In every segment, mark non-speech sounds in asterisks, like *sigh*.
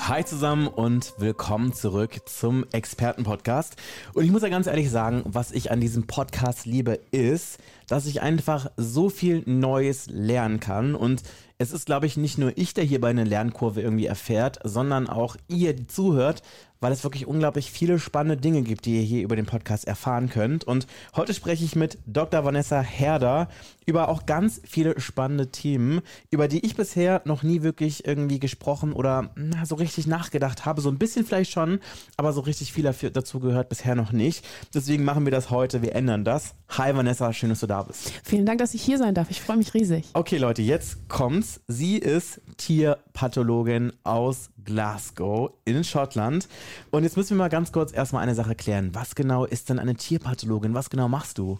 Hi zusammen und willkommen zurück zum Expertenpodcast. Und ich muss ja ganz ehrlich sagen, was ich an diesem Podcast liebe, ist, dass ich einfach so viel Neues lernen kann. Und es ist, glaube ich, nicht nur ich, der hierbei eine Lernkurve irgendwie erfährt, sondern auch ihr, die zuhört, weil es wirklich unglaublich viele spannende Dinge gibt, die ihr hier über den Podcast erfahren könnt. Und heute spreche ich mit Dr. Vanessa Herder über auch ganz viele spannende Themen, über die ich bisher noch nie wirklich irgendwie gesprochen oder na, so richtig nachgedacht habe. So ein bisschen vielleicht schon, aber so richtig viel dazu gehört bisher noch nicht. Deswegen machen wir das heute. Wir ändern das. Hi Vanessa, schön, dass du da bist. Vielen Dank, dass ich hier sein darf. Ich freue mich riesig. Okay, Leute, jetzt kommt's. Sie ist Tierpathologin aus Glasgow in Schottland. Und jetzt müssen wir mal ganz kurz erstmal eine Sache klären. Was genau ist denn eine Tierpathologin? Was genau machst du?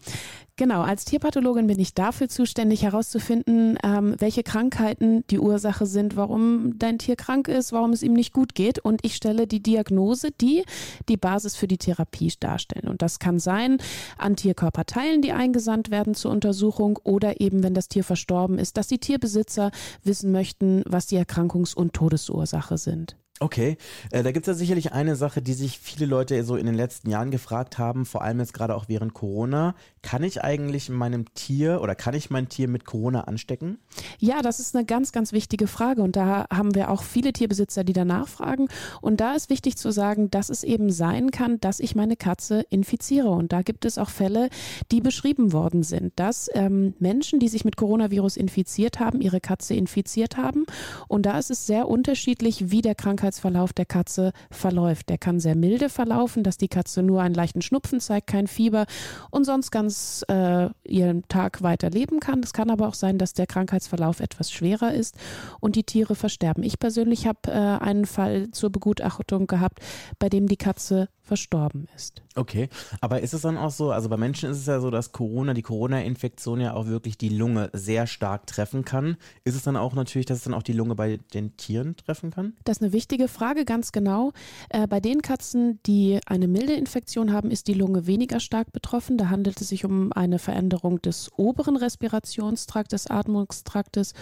Genau, als Tierpathologin bin ich dafür zuständig, herauszufinden, ähm, welche Krankheiten die Ursache sind, warum dein Tier krank ist, warum es ihm nicht gut geht. Und ich stelle die Diagnose, die die Basis für die Therapie darstellen. Und das kann sein an Tierkörperteilen, die eingesandt werden zur Untersuchung oder eben, wenn das Tier verstorben ist, dass die Tierbesitzer wissen möchten, was die Erkrankungs- und Todesursache sind. Okay, äh, da gibt es ja sicherlich eine Sache, die sich viele Leute so in den letzten Jahren gefragt haben, vor allem jetzt gerade auch während Corona. Kann ich eigentlich meinem Tier oder kann ich mein Tier mit Corona anstecken? Ja, das ist eine ganz, ganz wichtige Frage und da haben wir auch viele Tierbesitzer, die danach fragen. Und da ist wichtig zu sagen, dass es eben sein kann, dass ich meine Katze infiziere. Und da gibt es auch Fälle, die beschrieben worden sind, dass ähm, Menschen, die sich mit Coronavirus infiziert haben, ihre Katze infiziert haben. Und da ist es sehr unterschiedlich, wie der Krankheit Krankheitsverlauf der Katze verläuft. Der kann sehr milde verlaufen, dass die Katze nur einen leichten Schnupfen zeigt, kein Fieber und sonst ganz äh, ihren Tag weiter leben kann. Es kann aber auch sein, dass der Krankheitsverlauf etwas schwerer ist und die Tiere versterben. Ich persönlich habe äh, einen Fall zur Begutachtung gehabt, bei dem die Katze verstorben ist. Okay, aber ist es dann auch so, also bei Menschen ist es ja so, dass Corona, die Corona-Infektion ja auch wirklich die Lunge sehr stark treffen kann. Ist es dann auch natürlich, dass es dann auch die Lunge bei den Tieren treffen kann? Das ist eine wichtige Frage, ganz genau. Äh, bei den Katzen, die eine milde Infektion haben, ist die Lunge weniger stark betroffen. Da handelt es sich um eine Veränderung des oberen Respirationstraktes, des Atmungstraktes.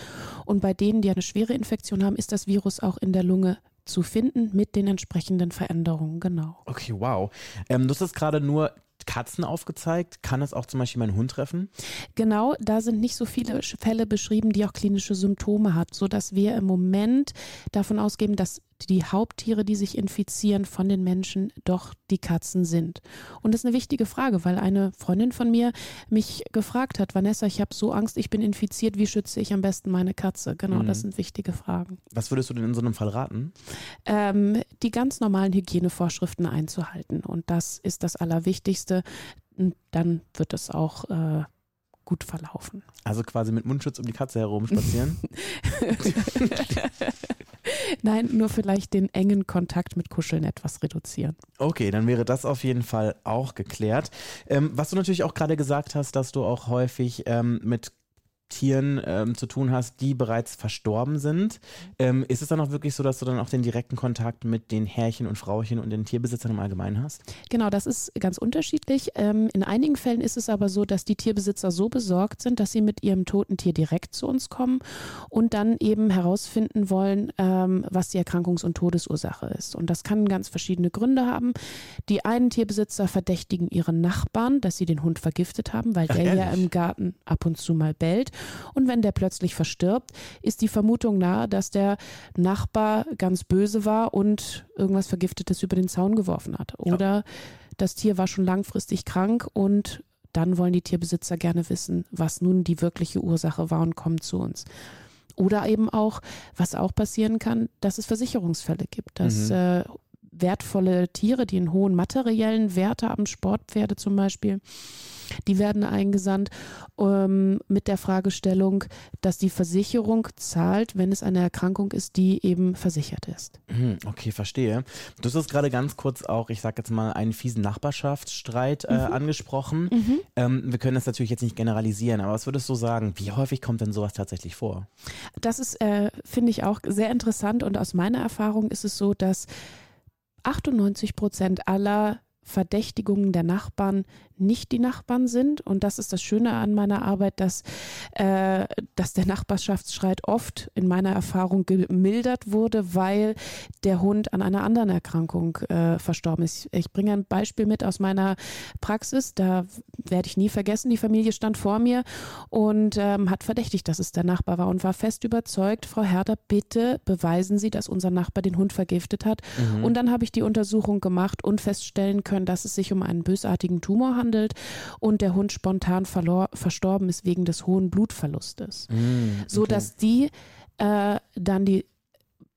Und bei denen, die eine schwere Infektion haben, ist das Virus auch in der Lunge zu finden mit den entsprechenden Veränderungen, genau. Okay, wow. Ähm, du hast gerade nur Katzen aufgezeigt. Kann es auch zum Beispiel meinen Hund treffen? Genau, da sind nicht so viele Fälle beschrieben, die auch klinische Symptome hat, sodass wir im Moment davon ausgehen, dass die Haupttiere, die sich infizieren von den Menschen, doch die Katzen sind. Und das ist eine wichtige Frage, weil eine Freundin von mir mich gefragt hat, Vanessa, ich habe so Angst, ich bin infiziert, wie schütze ich am besten meine Katze? Genau, mhm. das sind wichtige Fragen. Was würdest du denn in so einem Fall raten? Ähm, die ganz normalen Hygienevorschriften einzuhalten. Und das ist das Allerwichtigste. Dann wird es auch äh, gut verlaufen. Also quasi mit Mundschutz um die Katze herum spazieren? *laughs* Nein, nur vielleicht den engen Kontakt mit Kuscheln etwas reduzieren. Okay, dann wäre das auf jeden Fall auch geklärt. Ähm, was du natürlich auch gerade gesagt hast, dass du auch häufig ähm, mit Tieren ähm, zu tun hast, die bereits verstorben sind. Ähm, ist es dann auch wirklich so, dass du dann auch den direkten Kontakt mit den Herrchen und Frauchen und den Tierbesitzern im Allgemeinen hast? Genau, das ist ganz unterschiedlich. Ähm, in einigen Fällen ist es aber so, dass die Tierbesitzer so besorgt sind, dass sie mit ihrem toten Tier direkt zu uns kommen und dann eben herausfinden wollen, ähm, was die Erkrankungs- und Todesursache ist. Und das kann ganz verschiedene Gründe haben. Die einen Tierbesitzer verdächtigen ihren Nachbarn, dass sie den Hund vergiftet haben, weil Ach, der ehrlich? ja im Garten ab und zu mal bellt. Und wenn der plötzlich verstirbt, ist die Vermutung nahe, dass der Nachbar ganz böse war und irgendwas Vergiftetes über den Zaun geworfen hat. Oder ja. das Tier war schon langfristig krank und dann wollen die Tierbesitzer gerne wissen, was nun die wirkliche Ursache war und kommen zu uns. Oder eben auch, was auch passieren kann, dass es Versicherungsfälle gibt, dass mhm. äh, wertvolle Tiere, die einen hohen materiellen Wert haben, Sportpferde zum Beispiel, Die werden eingesandt ähm, mit der Fragestellung, dass die Versicherung zahlt, wenn es eine Erkrankung ist, die eben versichert ist. Hm, okay, verstehe. Du hast gerade ganz kurz auch, ich sage jetzt mal, einen fiesen Nachbarschaftsstreit äh, mhm. angesprochen. Mhm. Ähm, wir können das natürlich jetzt nicht generalisieren, aber was würdest du sagen, wie häufig kommt denn sowas tatsächlich vor? Das ist, äh, finde ich, auch sehr interessant und aus meiner Erfahrung ist es so, dass 98 Prozent aller Verdächtigungen der Nachbarn nicht die Nachbarn sind. Und das ist das Schöne an meiner Arbeit, dass, äh, dass der Nachbarschaftsstreit oft in meiner Erfahrung gemildert wurde, weil der Hund an einer anderen Erkrankung äh, verstorben ist. Ich bringe ein Beispiel mit aus meiner Praxis. Da werde ich nie vergessen, die Familie stand vor mir und ähm, hat verdächtigt, dass es der Nachbar war und war fest überzeugt, Frau Herder, bitte beweisen Sie, dass unser Nachbar den Hund vergiftet hat. Mhm. Und dann habe ich die Untersuchung gemacht und feststellen können, dass es sich um einen bösartigen Tumor handelt behandelt und der Hund spontan verlor, verstorben ist wegen des hohen Blutverlustes. Mm, okay. So dass die äh, dann die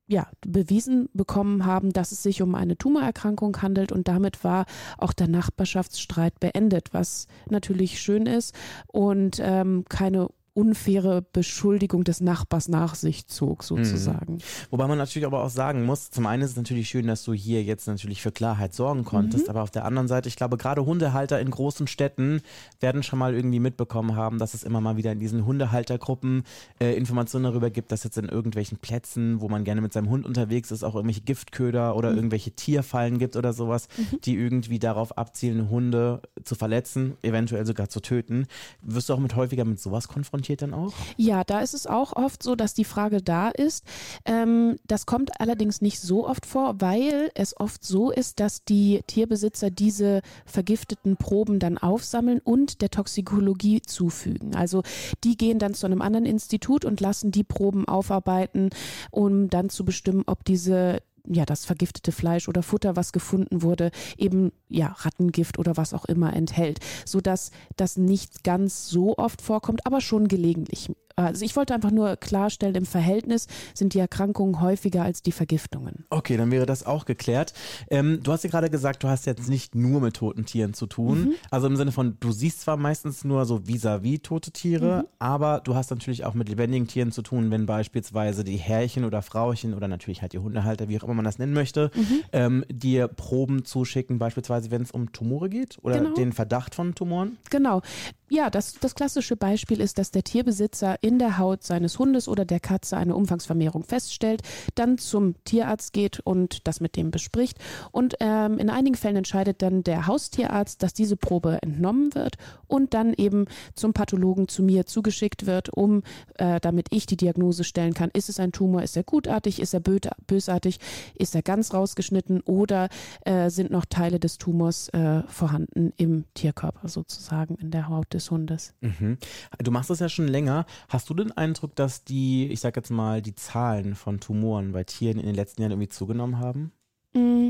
ja, bewiesen bekommen haben, dass es sich um eine Tumorerkrankung handelt und damit war auch der Nachbarschaftsstreit beendet, was natürlich schön ist und ähm, keine unfaire Beschuldigung des Nachbars nach sich zog, sozusagen. Mhm. Wobei man natürlich aber auch sagen muss, zum einen ist es natürlich schön, dass du hier jetzt natürlich für Klarheit sorgen konntest, mhm. aber auf der anderen Seite, ich glaube, gerade Hundehalter in großen Städten werden schon mal irgendwie mitbekommen haben, dass es immer mal wieder in diesen Hundehaltergruppen äh, Informationen darüber gibt, dass jetzt in irgendwelchen Plätzen, wo man gerne mit seinem Hund unterwegs ist, auch irgendwelche Giftköder oder mhm. irgendwelche Tierfallen gibt oder sowas, mhm. die irgendwie darauf abzielen, Hunde zu verletzen, eventuell sogar zu töten. Wirst du auch mit häufiger mit sowas konfrontiert? Konfrontiert dann auch? Ja, da ist es auch oft so, dass die Frage da ist. Ähm, das kommt allerdings nicht so oft vor, weil es oft so ist, dass die Tierbesitzer diese vergifteten Proben dann aufsammeln und der Toxikologie zufügen. Also die gehen dann zu einem anderen Institut und lassen die Proben aufarbeiten, um dann zu bestimmen, ob diese ja, das vergiftete Fleisch oder Futter, was gefunden wurde, eben ja, Rattengift oder was auch immer enthält, sodass das nicht ganz so oft vorkommt, aber schon gelegentlich also ich wollte einfach nur klarstellen, im Verhältnis sind die Erkrankungen häufiger als die Vergiftungen. Okay, dann wäre das auch geklärt. Ähm, du hast ja gerade gesagt, du hast jetzt nicht nur mit toten Tieren zu tun. Mhm. Also im Sinne von, du siehst zwar meistens nur so vis-à-vis -vis tote Tiere, mhm. aber du hast natürlich auch mit lebendigen Tieren zu tun, wenn beispielsweise die Herrchen oder Frauchen oder natürlich halt die Hundehalter, wie auch immer man das nennen möchte, mhm. ähm, dir Proben zuschicken, beispielsweise wenn es um Tumore geht oder genau. den Verdacht von Tumoren. Genau. Ja, das, das klassische Beispiel ist, dass der Tierbesitzer in der Haut seines Hundes oder der Katze eine Umfangsvermehrung feststellt, dann zum Tierarzt geht und das mit dem bespricht. Und ähm, in einigen Fällen entscheidet dann der Haustierarzt, dass diese Probe entnommen wird und dann eben zum Pathologen zu mir zugeschickt wird, um äh, damit ich die Diagnose stellen kann, ist es ein Tumor, ist er gutartig, ist er bösartig, ist er ganz rausgeschnitten oder äh, sind noch Teile des Tumors äh, vorhanden im Tierkörper sozusagen in der Haut des des Hundes. Mhm. Du machst das ja schon länger. Hast du den Eindruck, dass die, ich sag jetzt mal, die Zahlen von Tumoren bei Tieren in den letzten Jahren irgendwie zugenommen haben? Mm,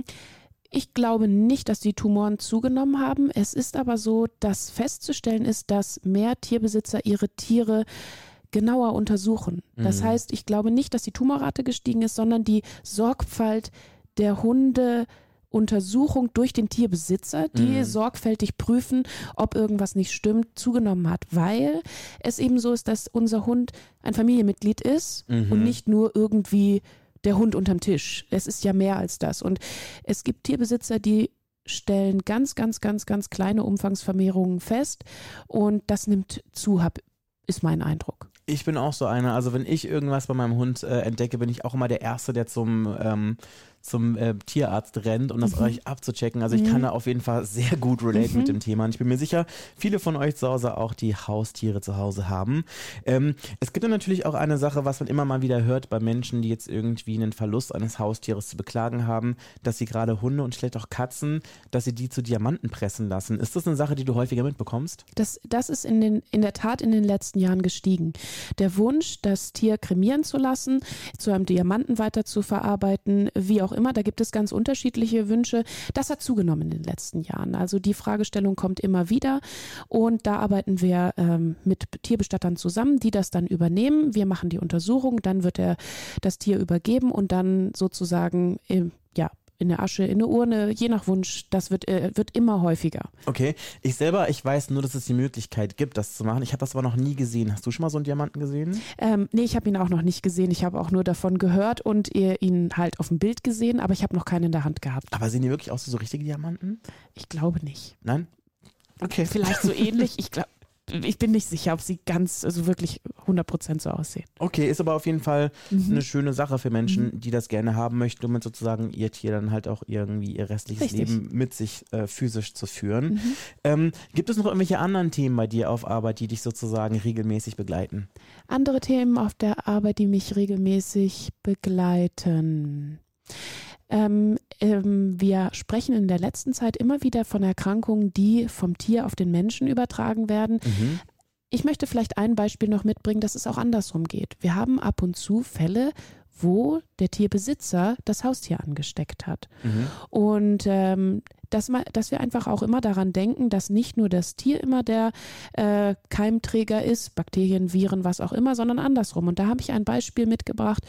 ich glaube nicht, dass die Tumoren zugenommen haben. Es ist aber so, dass festzustellen ist, dass mehr Tierbesitzer ihre Tiere genauer untersuchen. Das mhm. heißt, ich glaube nicht, dass die Tumorrate gestiegen ist, sondern die Sorgfalt der Hunde Untersuchung durch den Tierbesitzer, die mhm. sorgfältig prüfen, ob irgendwas nicht stimmt, zugenommen hat, weil es eben so ist, dass unser Hund ein Familienmitglied ist mhm. und nicht nur irgendwie der Hund unterm Tisch. Es ist ja mehr als das. Und es gibt Tierbesitzer, die stellen ganz, ganz, ganz, ganz kleine Umfangsvermehrungen fest und das nimmt zu, hab, ist mein Eindruck. Ich bin auch so einer. Also wenn ich irgendwas bei meinem Hund äh, entdecke, bin ich auch immer der Erste, der zum ähm, zum äh, Tierarzt rennt, um das mhm. euch abzuchecken. Also ich mhm. kann da auf jeden Fall sehr gut relate mhm. mit dem Thema. Und ich bin mir sicher, viele von euch zu Hause auch die Haustiere zu Hause haben. Ähm, es gibt dann natürlich auch eine Sache, was man immer mal wieder hört bei Menschen, die jetzt irgendwie einen Verlust eines Haustieres zu beklagen haben, dass sie gerade Hunde und vielleicht auch Katzen, dass sie die zu Diamanten pressen lassen. Ist das eine Sache, die du häufiger mitbekommst? Das, das ist in, den, in der Tat in den letzten Jahren gestiegen. Der Wunsch, das Tier kremieren zu lassen, zu einem Diamanten weiter zu verarbeiten, wie auch auch immer. Da gibt es ganz unterschiedliche Wünsche. Das hat zugenommen in den letzten Jahren. Also die Fragestellung kommt immer wieder und da arbeiten wir ähm, mit Tierbestattern zusammen, die das dann übernehmen. Wir machen die Untersuchung, dann wird er das Tier übergeben und dann sozusagen in der Asche, in eine Urne, je nach Wunsch. Das wird, äh, wird immer häufiger. Okay, ich selber, ich weiß nur, dass es die Möglichkeit gibt, das zu machen. Ich habe das aber noch nie gesehen. Hast du schon mal so einen Diamanten gesehen? Ähm, nee, ich habe ihn auch noch nicht gesehen. Ich habe auch nur davon gehört und ihn halt auf dem Bild gesehen, aber ich habe noch keinen in der Hand gehabt. Aber sehen die wirklich aus wie so richtige Diamanten? Ich glaube nicht. Nein? Okay. Vielleicht so *laughs* ähnlich. Ich glaube, ich bin nicht sicher, ob sie ganz, also wirklich 100% so aussehen. Okay, ist aber auf jeden Fall mhm. eine schöne Sache für Menschen, mhm. die das gerne haben möchten, um sozusagen ihr Tier dann halt auch irgendwie ihr restliches Richtig. Leben mit sich äh, physisch zu führen. Mhm. Ähm, gibt es noch irgendwelche anderen Themen bei dir auf Arbeit, die dich sozusagen regelmäßig begleiten? Andere Themen auf der Arbeit, die mich regelmäßig begleiten. Ähm, ähm, wir sprechen in der letzten Zeit immer wieder von Erkrankungen, die vom Tier auf den Menschen übertragen werden. Mhm. Ich möchte vielleicht ein Beispiel noch mitbringen, dass es auch andersrum geht. Wir haben ab und zu Fälle, wo der Tierbesitzer das Haustier angesteckt hat. Mhm. Und ähm, dass, man, dass wir einfach auch immer daran denken, dass nicht nur das Tier immer der äh, Keimträger ist, Bakterien, Viren, was auch immer, sondern andersrum. Und da habe ich ein Beispiel mitgebracht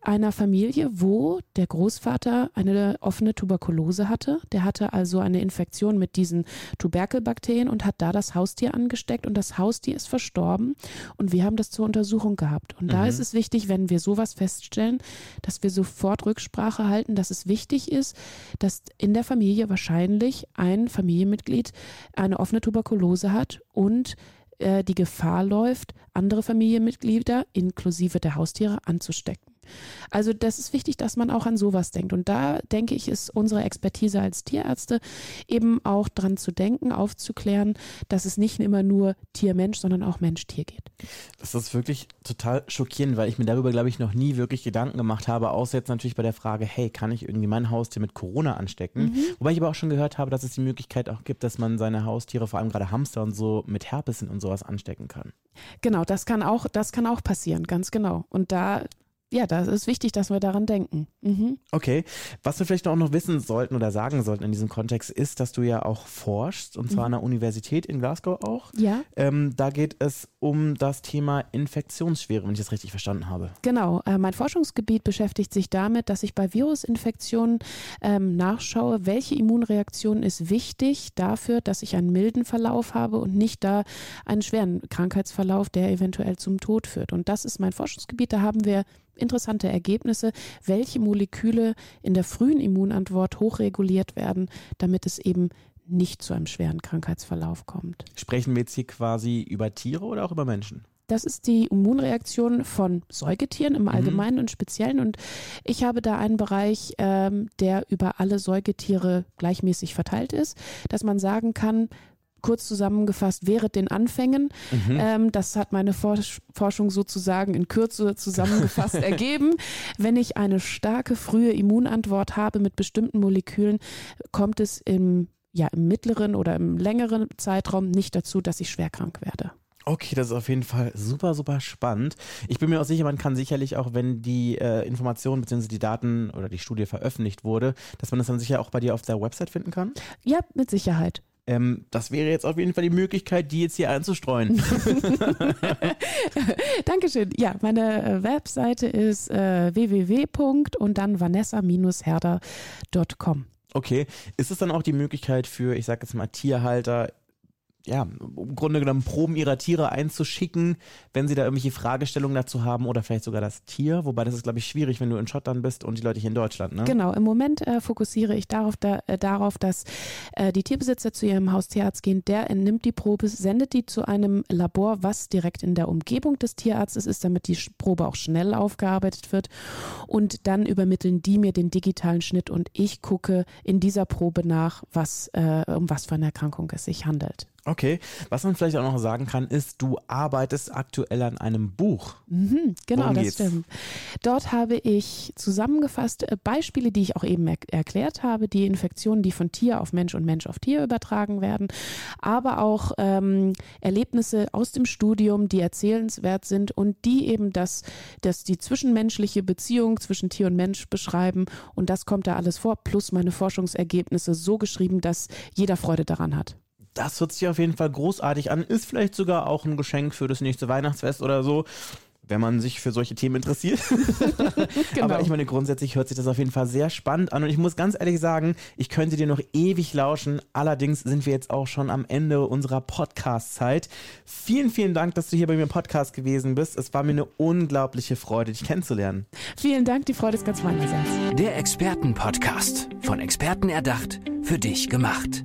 einer Familie, wo der Großvater eine offene Tuberkulose hatte. Der hatte also eine Infektion mit diesen Tuberkelbakterien und hat da das Haustier angesteckt und das Haustier ist verstorben. Und wir haben das zur Untersuchung gehabt. Und mhm. da ist es wichtig, wenn wir sowas feststellen, dass wir sofort Rücksprache halten, dass es wichtig ist, dass in der Familie wahrscheinlich wahrscheinlich ein Familienmitglied eine offene Tuberkulose hat und äh, die Gefahr läuft, andere Familienmitglieder inklusive der Haustiere anzustecken. Also das ist wichtig, dass man auch an sowas denkt. Und da denke ich, ist unsere Expertise als Tierärzte eben auch dran zu denken, aufzuklären, dass es nicht immer nur Tier-Mensch, sondern auch Mensch-Tier geht. Das ist wirklich total schockierend, weil ich mir darüber, glaube ich, noch nie wirklich Gedanken gemacht habe, außer jetzt natürlich bei der Frage, hey, kann ich irgendwie mein Haustier mit Corona anstecken? Mhm. Wobei ich aber auch schon gehört habe, dass es die Möglichkeit auch gibt, dass man seine Haustiere, vor allem gerade Hamster und so, mit Herpes und sowas anstecken kann. Genau, das kann auch, das kann auch passieren, ganz genau. Und da ja, das ist wichtig, dass wir daran denken. Mhm. Okay. Was wir vielleicht auch noch wissen sollten oder sagen sollten in diesem Kontext ist, dass du ja auch forschst und zwar mhm. an der Universität in Glasgow auch. Ja. Ähm, da geht es um das Thema Infektionsschwere, wenn ich das richtig verstanden habe. Genau. Äh, mein Forschungsgebiet beschäftigt sich damit, dass ich bei Virusinfektionen ähm, nachschaue, welche Immunreaktion ist wichtig dafür, dass ich einen milden Verlauf habe und nicht da einen schweren Krankheitsverlauf, der eventuell zum Tod führt. Und das ist mein Forschungsgebiet. Da haben wir interessante Ergebnisse, welche Moleküle in der frühen Immunantwort hochreguliert werden, damit es eben nicht zu einem schweren Krankheitsverlauf kommt. Sprechen wir jetzt hier quasi über Tiere oder auch über Menschen? Das ist die Immunreaktion von Säugetieren im mhm. Allgemeinen mhm. und Speziellen. Und ich habe da einen Bereich, ähm, der über alle Säugetiere gleichmäßig verteilt ist, dass man sagen kann, kurz zusammengefasst, während den Anfängen. Mhm. Ähm, das hat meine Forschung sozusagen in Kürze zusammengefasst *laughs* ergeben. Wenn ich eine starke frühe Immunantwort habe mit bestimmten Molekülen, kommt es im, ja, im mittleren oder im längeren Zeitraum nicht dazu, dass ich schwer krank werde. Okay, das ist auf jeden Fall super, super spannend. Ich bin mir auch sicher, man kann sicherlich auch, wenn die äh, Informationen bzw. die Daten oder die Studie veröffentlicht wurde, dass man das dann sicher auch bei dir auf der Website finden kann? Ja, mit Sicherheit. Ähm, das wäre jetzt auf jeden Fall die Möglichkeit, die jetzt hier einzustreuen. *laughs* *laughs* Dankeschön. Ja, meine äh, Webseite ist äh, www. und dann vanessa-herder.com. Okay. Ist es dann auch die Möglichkeit für, ich sage jetzt mal, Tierhalter ja, im Grunde genommen Proben ihrer Tiere einzuschicken, wenn sie da irgendwelche Fragestellungen dazu haben oder vielleicht sogar das Tier. Wobei das ist, glaube ich, schwierig, wenn du in Schottland bist und die Leute hier in Deutschland. Ne? Genau, im Moment äh, fokussiere ich darauf, da, äh, darauf dass äh, die Tierbesitzer zu ihrem Haustierarzt gehen. Der entnimmt die Probe, sendet die zu einem Labor, was direkt in der Umgebung des Tierarztes ist, damit die Probe auch schnell aufgearbeitet wird. Und dann übermitteln die mir den digitalen Schnitt und ich gucke in dieser Probe nach, was, äh, um was für eine Erkrankung es sich handelt. Okay, was man vielleicht auch noch sagen kann, ist, du arbeitest aktuell an einem Buch. Mhm, genau, Worum das geht's? stimmt. Dort habe ich zusammengefasst äh, Beispiele, die ich auch eben er erklärt habe, die Infektionen, die von Tier auf Mensch und Mensch auf Tier übertragen werden, aber auch ähm, Erlebnisse aus dem Studium, die erzählenswert sind und die eben das, das die zwischenmenschliche Beziehung zwischen Tier und Mensch beschreiben. Und das kommt da alles vor, plus meine Forschungsergebnisse so geschrieben, dass jeder Freude daran hat das hört sich auf jeden Fall großartig an. Ist vielleicht sogar auch ein Geschenk für das nächste Weihnachtsfest oder so. wenn man sich für solche Themen interessiert. *laughs* Genau. Aber ich meine, grundsätzlich hört sich das auf jeden Fall sehr spannend an und ich muss ganz ehrlich sagen, ich könnte dir noch ewig lauschen. Allerdings sind wir jetzt auch schon am Ende unserer Podcast-Zeit. Vielen, vielen Dank, dass du hier bei mir im Podcast gewesen bist. Es war mir eine unglaubliche Freude, dich kennenzulernen. Vielen Dank, die Freude ist ganz meinerseits. Der Expertenpodcast. Von Experten erdacht, für dich gemacht.